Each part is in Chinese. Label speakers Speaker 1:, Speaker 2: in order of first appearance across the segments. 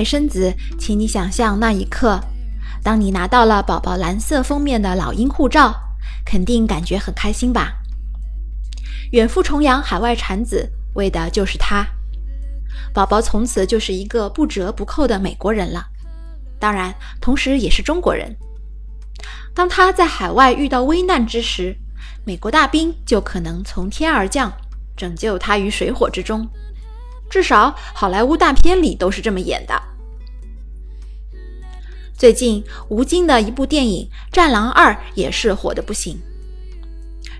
Speaker 1: 美生子，请你想象那一刻，当你拿到了宝宝蓝色封面的老鹰护照，肯定感觉很开心吧？远赴重洋海外产子，为的就是他。宝宝从此就是一个不折不扣的美国人了，当然，同时也是中国人。当他在海外遇到危难之时，美国大兵就可能从天而降，拯救他于水火之中。至少好莱坞大片里都是这么演的。最近吴京的一部电影《战狼二》也是火的不行。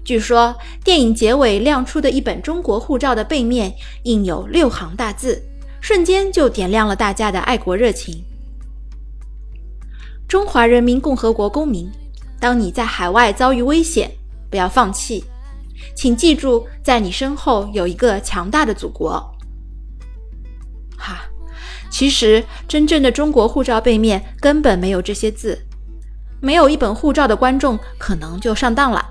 Speaker 1: 据说电影结尾亮出的一本中国护照的背面印有六行大字，瞬间就点亮了大家的爱国热情。中华人民共和国公民，当你在海外遭遇危险，不要放弃，请记住，在你身后有一个强大的祖国。哈，其实真正的中国护照背面根本没有这些字，没有一本护照的观众可能就上当了。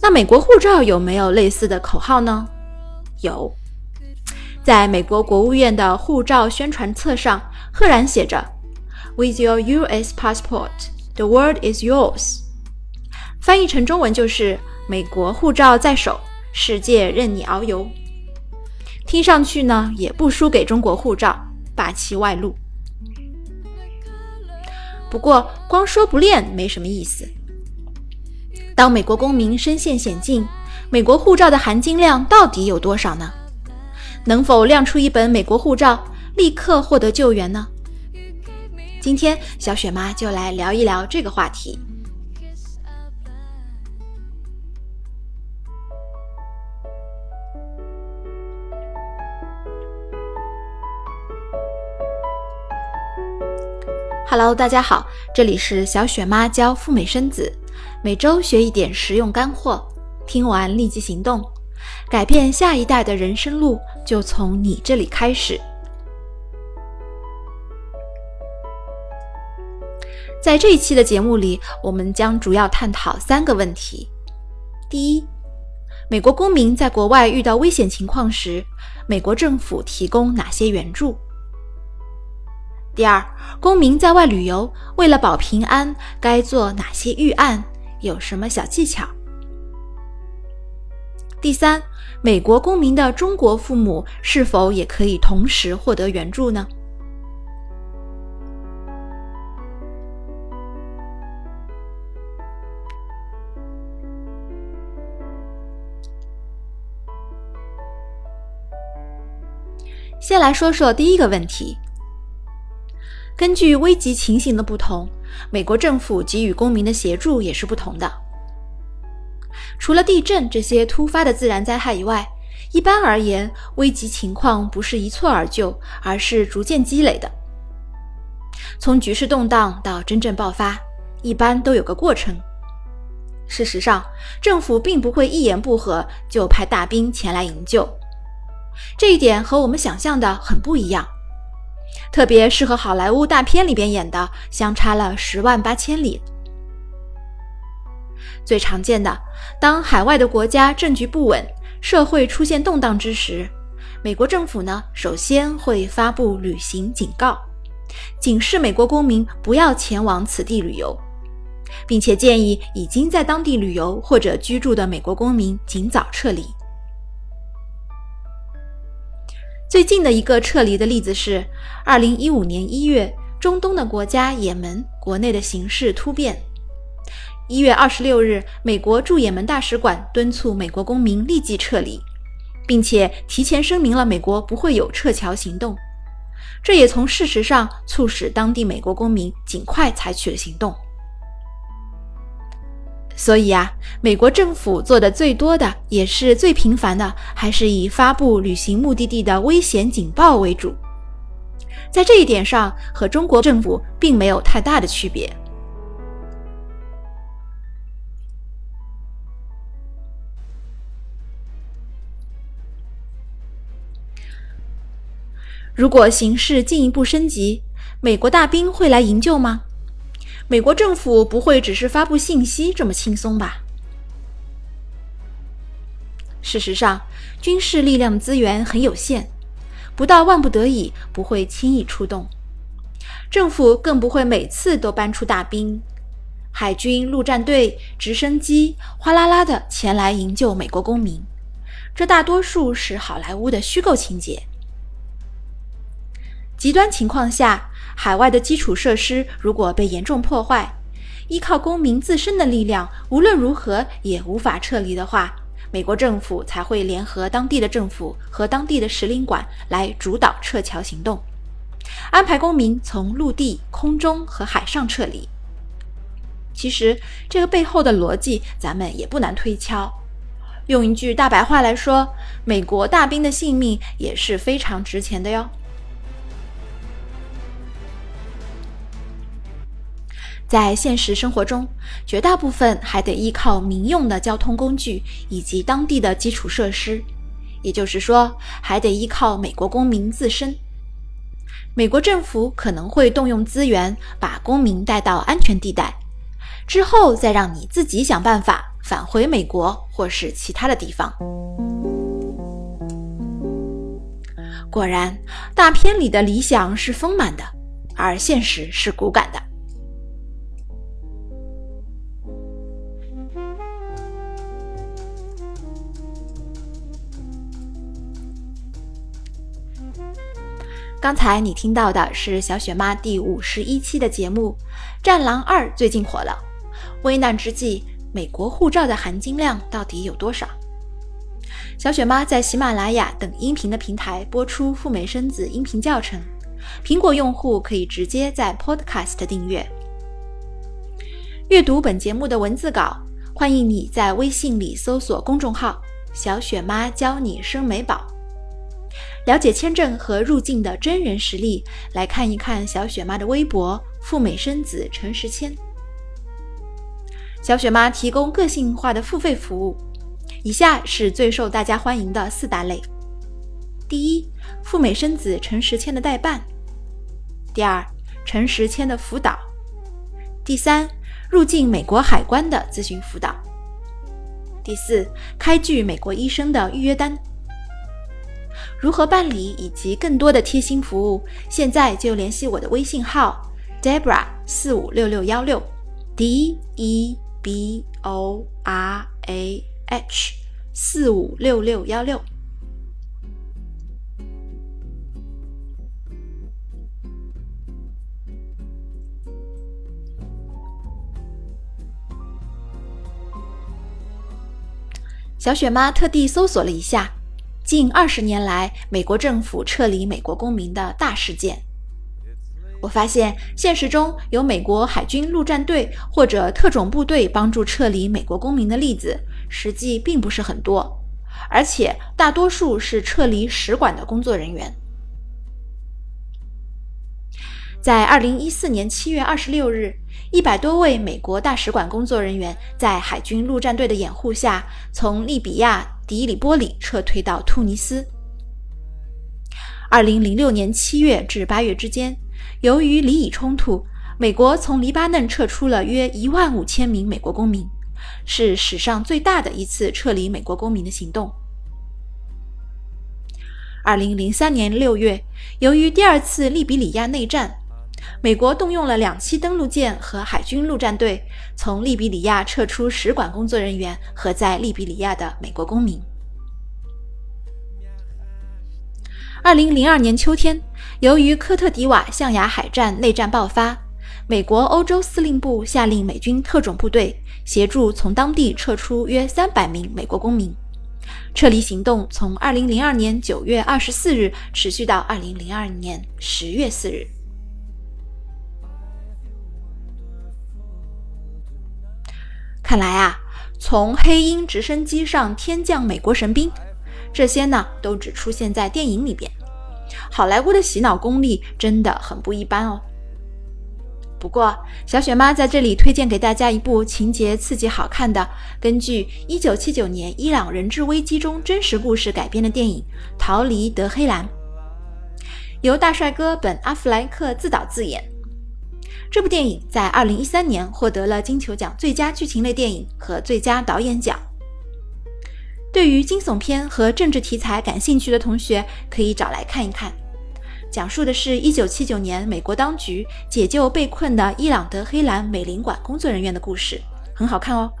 Speaker 1: 那美国护照有没有类似的口号呢？有，在美国国务院的护照宣传册上赫然写着：“With your U.S. passport, the world is yours。”翻译成中文就是“美国护照在手，世界任你遨游”。听上去呢，也不输给中国护照霸气外露。不过，光说不练没什么意思。当美国公民身陷险境，美国护照的含金量到底有多少呢？能否亮出一本美国护照，立刻获得救援呢？今天小雪妈就来聊一聊这个话题。Hello，大家好，这里是小雪妈教赴美生子。每周学一点实用干货，听完立即行动，改变下一代的人生路就从你这里开始。在这一期的节目里，我们将主要探讨三个问题：第一，美国公民在国外遇到危险情况时，美国政府提供哪些援助？第二，公民在外旅游，为了保平安，该做哪些预案？有什么小技巧？第三，美国公民的中国父母是否也可以同时获得援助呢？先来说说第一个问题。根据危急情形的不同。美国政府给予公民的协助也是不同的。除了地震这些突发的自然灾害以外，一般而言，危急情况不是一蹴而就，而是逐渐积累的。从局势动荡到真正爆发，一般都有个过程。事实上，政府并不会一言不合就派大兵前来营救，这一点和我们想象的很不一样。特别是和好莱坞大片里边演的相差了十万八千里。最常见的，当海外的国家政局不稳、社会出现动荡之时，美国政府呢首先会发布旅行警告，警示美国公民不要前往此地旅游，并且建议已经在当地旅游或者居住的美国公民尽早撤离。最近的一个撤离的例子是，二零一五年一月，中东的国家也门国内的形势突变。一月二十六日，美国驻也门大使馆敦促美国公民立即撤离，并且提前声明了美国不会有撤侨行动。这也从事实上促使当地美国公民尽快采取了行动。所以啊，美国政府做的最多的，也是最频繁的，还是以发布旅行目的地的危险警报为主。在这一点上，和中国政府并没有太大的区别。如果形势进一步升级，美国大兵会来营救吗？美国政府不会只是发布信息这么轻松吧？事实上，军事力量资源很有限，不到万不得已不会轻易出动，政府更不会每次都搬出大兵，海军陆战队、直升机哗啦啦的前来营救美国公民。这大多数是好莱坞的虚构情节。极端情况下，海外的基础设施如果被严重破坏，依靠公民自身的力量，无论如何也无法撤离的话，美国政府才会联合当地的政府和当地的使领馆来主导撤侨行动，安排公民从陆地、空中和海上撤离。其实，这个背后的逻辑咱们也不难推敲。用一句大白话来说，美国大兵的性命也是非常值钱的哟。在现实生活中，绝大部分还得依靠民用的交通工具以及当地的基础设施，也就是说，还得依靠美国公民自身。美国政府可能会动用资源把公民带到安全地带，之后再让你自己想办法。返回美国或是其他的地方。果然，大片里的理想是丰满的，而现实是骨感的。刚才你听到的是小雪妈第五十一期的节目，《战狼二》最近火了，危难之际。美国护照的含金量到底有多少？小雪妈在喜马拉雅等音频的平台播出赴美生子音频教程，苹果用户可以直接在 Podcast 订阅。阅读本节目的文字稿，欢迎你在微信里搜索公众号“小雪妈教你生美宝”，了解签证和入境的真人实例，来看一看小雪妈的微博“赴美生子陈时谦”。小雪妈提供个性化的付费服务，以下是最受大家欢迎的四大类：第一，赴美生子陈时签的代办；第二，陈时签的辅导；第三，入境美国海关的咨询辅导；第四，开具美国医生的预约单。如何办理以及更多的贴心服务，现在就联系我的微信号 Debra 四五六六幺六 D E。b o r a h 四五六六幺六。小雪妈特地搜索了一下，近二十年来美国政府撤离美国公民的大事件。我发现现实中有美国海军陆战队或者特种部队帮助撤离美国公民的例子，实际并不是很多，而且大多数是撤离使馆的工作人员。在二零一四年七月二十六日，一百多位美国大使馆工作人员在海军陆战队的掩护下，从利比亚迪里波里撤退到突尼斯。二零零六年七月至八月之间。由于黎以冲突，美国从黎巴嫩撤出了约一万五千名美国公民，是史上最大的一次撤离美国公民的行动。二零零三年六月，由于第二次利比里亚内战，美国动用了两栖登陆舰和海军陆战队，从利比里亚撤出使馆工作人员和在利比里亚的美国公民。二零零二年秋天，由于科特迪瓦象牙海战内战爆发，美国欧洲司令部下令美军特种部队协助从当地撤出约三百名美国公民。撤离行动从二零零二年九月二十四日持续到二零零二年十月四日。看来啊，从黑鹰直升机上天降美国神兵。这些呢，都只出现在电影里边。好莱坞的洗脑功力真的很不一般哦。不过，小雪妈在这里推荐给大家一部情节刺激、好看的，根据1979年伊朗人质危机中真实故事改编的电影《逃离德黑兰》，由大帅哥本·阿弗莱克自导自演。这部电影在2013年获得了金球奖最佳剧情类电影和最佳导演奖。对于惊悚片和政治题材感兴趣的同学，可以找来看一看。讲述的是1979年美国当局解救被困的伊朗德黑兰美领馆工作人员的故事，很好看哦。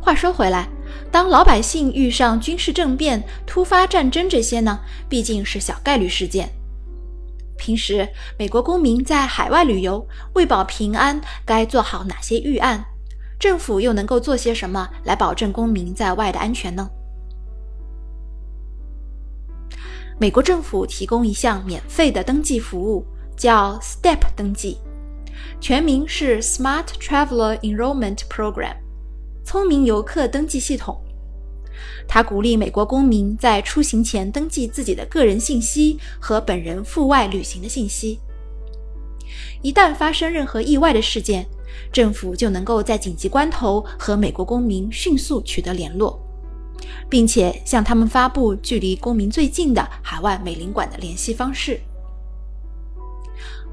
Speaker 1: 话说回来，当老百姓遇上军事政变、突发战争这些呢，毕竟是小概率事件。平时美国公民在海外旅游，为保平安，该做好哪些预案？政府又能够做些什么来保证公民在外的安全呢？美国政府提供一项免费的登记服务，叫 STEP 登记，全名是 Smart Traveler Enrollment Program，聪明游客登记系统。它鼓励美国公民在出行前登记自己的个人信息和本人赴外旅行的信息。一旦发生任何意外的事件，政府就能够在紧急关头和美国公民迅速取得联络，并且向他们发布距离公民最近的海外美领馆的联系方式。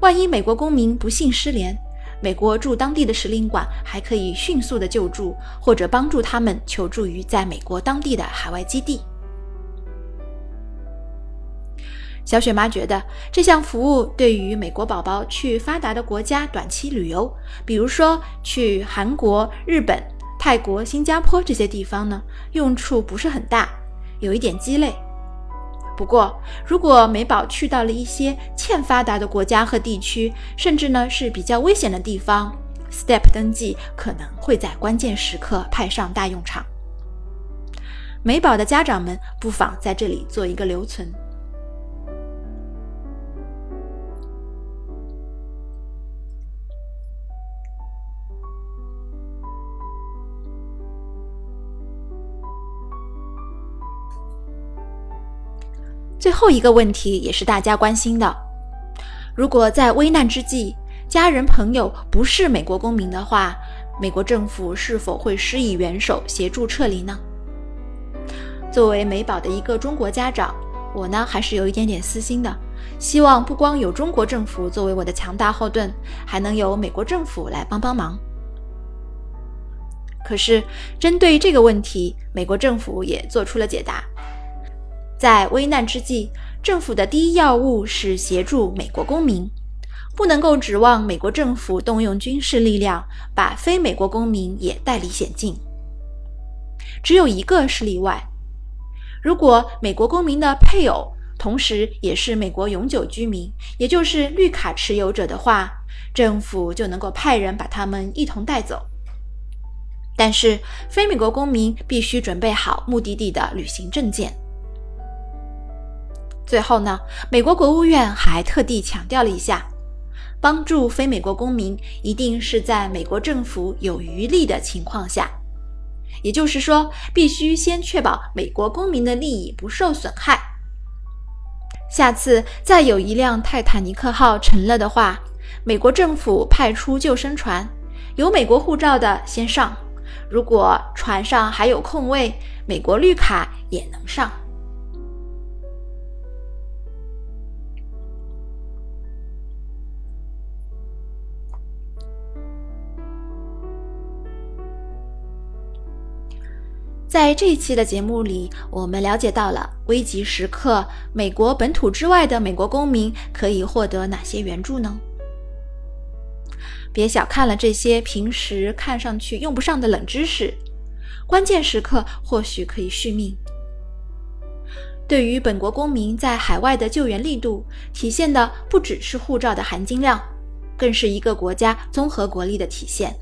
Speaker 1: 万一美国公民不幸失联，美国驻当地的使领馆还可以迅速的救助或者帮助他们求助于在美国当地的海外基地。小雪妈觉得这项服务对于美国宝宝去发达的国家短期旅游，比如说去韩国、日本、泰国、新加坡这些地方呢，用处不是很大，有一点鸡肋。不过，如果美宝去到了一些欠发达的国家和地区，甚至呢是比较危险的地方，STEP 登记可能会在关键时刻派上大用场。美宝的家长们不妨在这里做一个留存。最后一个问题也是大家关心的：如果在危难之际，家人朋友不是美国公民的话，美国政府是否会施以援手协助撤离呢？作为美宝的一个中国家长，我呢还是有一点点私心的，希望不光有中国政府作为我的强大后盾，还能有美国政府来帮帮忙。可是针对这个问题，美国政府也做出了解答。在危难之际，政府的第一要务是协助美国公民，不能够指望美国政府动用军事力量把非美国公民也带离险境。只有一个是例外：如果美国公民的配偶同时也是美国永久居民，也就是绿卡持有者的话，政府就能够派人把他们一同带走。但是，非美国公民必须准备好目的地的旅行证件。最后呢，美国国务院还特地强调了一下，帮助非美国公民一定是在美国政府有余力的情况下，也就是说，必须先确保美国公民的利益不受损害。下次再有一辆泰坦尼克号沉了的话，美国政府派出救生船，有美国护照的先上，如果船上还有空位，美国绿卡也能上。在这一期的节目里，我们了解到了危急时刻，美国本土之外的美国公民可以获得哪些援助呢？别小看了这些平时看上去用不上的冷知识，关键时刻或许可以续命。对于本国公民在海外的救援力度，体现的不只是护照的含金量，更是一个国家综合国力的体现。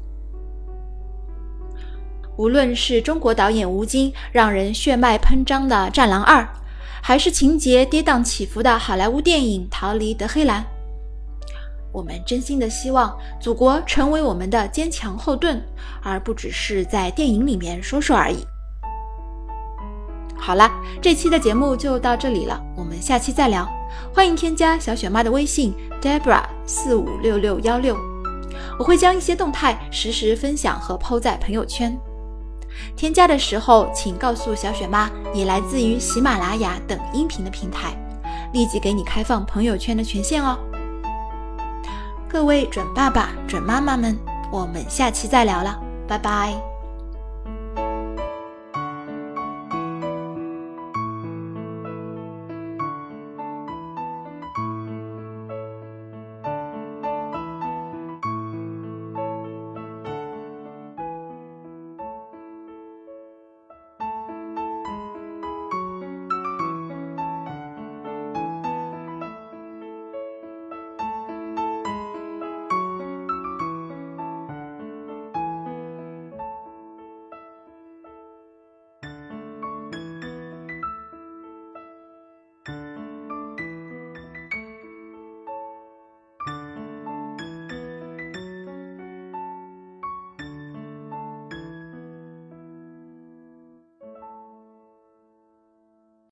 Speaker 1: 无论是中国导演吴京让人血脉喷张的《战狼二》，还是情节跌宕起伏的好莱坞电影《逃离德黑兰》，我们真心的希望祖国成为我们的坚强后盾，而不只是在电影里面说说而已。好了，这期的节目就到这里了，我们下期再聊。欢迎添加小雪妈的微信 Debra 四五六六幺六，我会将一些动态实时分享和抛在朋友圈。添加的时候，请告诉小雪妈你来自于喜马拉雅等音频的平台，立即给你开放朋友圈的权限哦。各位准爸爸、准妈妈们，我们下期再聊了，拜拜。